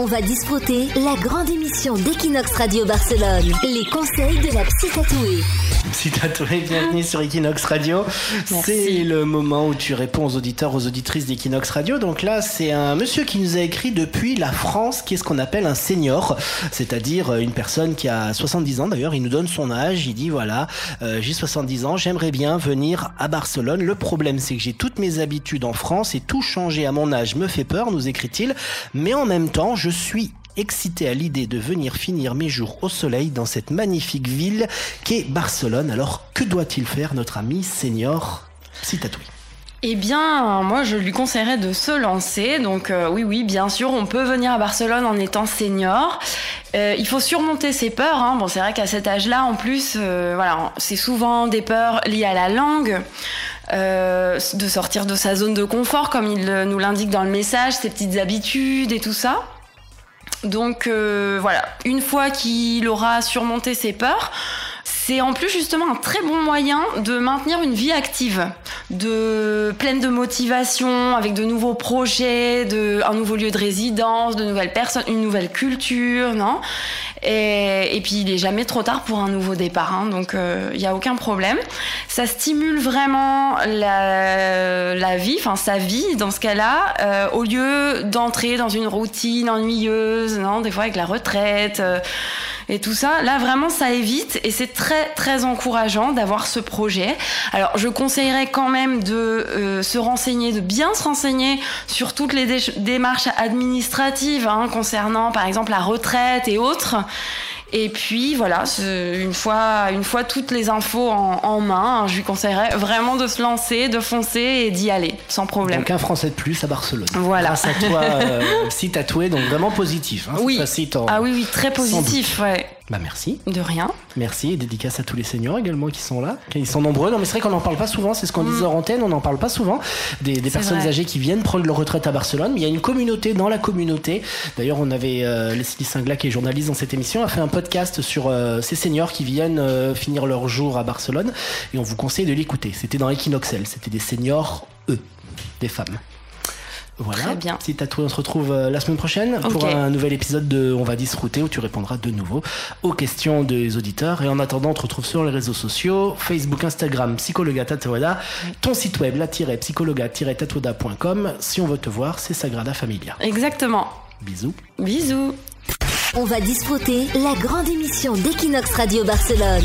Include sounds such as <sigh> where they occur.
On va disputer la grande émission d'Equinox Radio Barcelone. Les conseils de la psy tatouée. Psy tatouée, bienvenue sur Equinox Radio. C'est le moment où tu réponds aux auditeurs, aux auditrices d'Equinox Radio. Donc là, c'est un monsieur qui nous a écrit depuis la France, qui est ce qu'on appelle un senior, c'est-à-dire une personne qui a 70 ans. D'ailleurs, il nous donne son âge. Il dit voilà, euh, j'ai 70 ans, j'aimerais bien venir à Barcelone. Le problème, c'est que j'ai toutes mes habitudes en France et tout changer à mon âge me fait peur, nous écrit-il. Mais en même temps, je suis excité à l'idée de venir finir mes jours au soleil dans cette magnifique ville qu'est Barcelone. Alors que doit-il faire notre ami senior Citatouille eh bien, moi, je lui conseillerais de se lancer. Donc, euh, oui, oui, bien sûr, on peut venir à Barcelone en étant senior. Euh, il faut surmonter ses peurs. Hein. Bon, c'est vrai qu'à cet âge-là, en plus, euh, voilà, c'est souvent des peurs liées à la langue. de sortir de sa zone de confort, comme il nous l'indique dans le message, ses petites habitudes et tout ça. Donc voilà, une fois qu'il aura surmonté ses peurs, c'est en plus justement un très bon moyen de maintenir une vie active, de pleine de motivation, avec de nouveaux projets, de un nouveau lieu de résidence, de nouvelles personnes, une nouvelle culture, non? Et, et, puis il est jamais trop tard pour un nouveau départ, hein, donc il euh, n'y a aucun problème. Ça stimule vraiment la, la vie, enfin sa vie dans ce cas-là, euh, au lieu d'entrer dans une routine ennuyeuse, non, des fois avec la retraite. Euh, et tout ça. Là, vraiment, ça évite et c'est très, très encourageant d'avoir ce projet. Alors, je conseillerais quand même de euh, se renseigner, de bien se renseigner sur toutes les démarches administratives hein, concernant, par exemple, la retraite et autres. Et puis voilà, une fois, une fois toutes les infos en, main, je lui conseillerais vraiment de se lancer, de foncer et d'y aller, sans problème. Donc un Français de plus à Barcelone. Voilà. Grâce à toi, <laughs> euh, si tatoué, donc vraiment positif. Hein, oui. ah oui, oui, très positif, ouais. Bah merci. De rien. Merci et dédicace à tous les seniors également qui sont là. Ils sont nombreux. Non mais c'est vrai qu'on n'en parle pas souvent, c'est ce qu'on disait en antenne, on n'en parle pas souvent. Des, personnes âgées qui viennent prendre leur retraite à Barcelone. Mais il y a une communauté dans la communauté. D'ailleurs on avait euh, Leslie Singla qui est journaliste dans cette émission, a fait un podcast sur euh, ces seniors qui viennent euh, finir leur jour à Barcelone. Et on vous conseille de l'écouter. C'était dans Equinoxel, c'était des seniors, eux, des femmes. Voilà. Très bien. Si tatoué, on se retrouve euh, la semaine prochaine pour un nouvel épisode de On va disrouter où tu répondras de nouveau aux questions des auditeurs. Et en attendant, on te retrouve sur les réseaux sociaux, Facebook, Instagram, Psychologa Tatoada, ton site web, la-psychologa-tatoada.com. Si on veut te voir, c'est Sagrada Familia. Exactement. Bisous. Bisous. On va disputer la grande émission d'Equinox Radio Barcelone.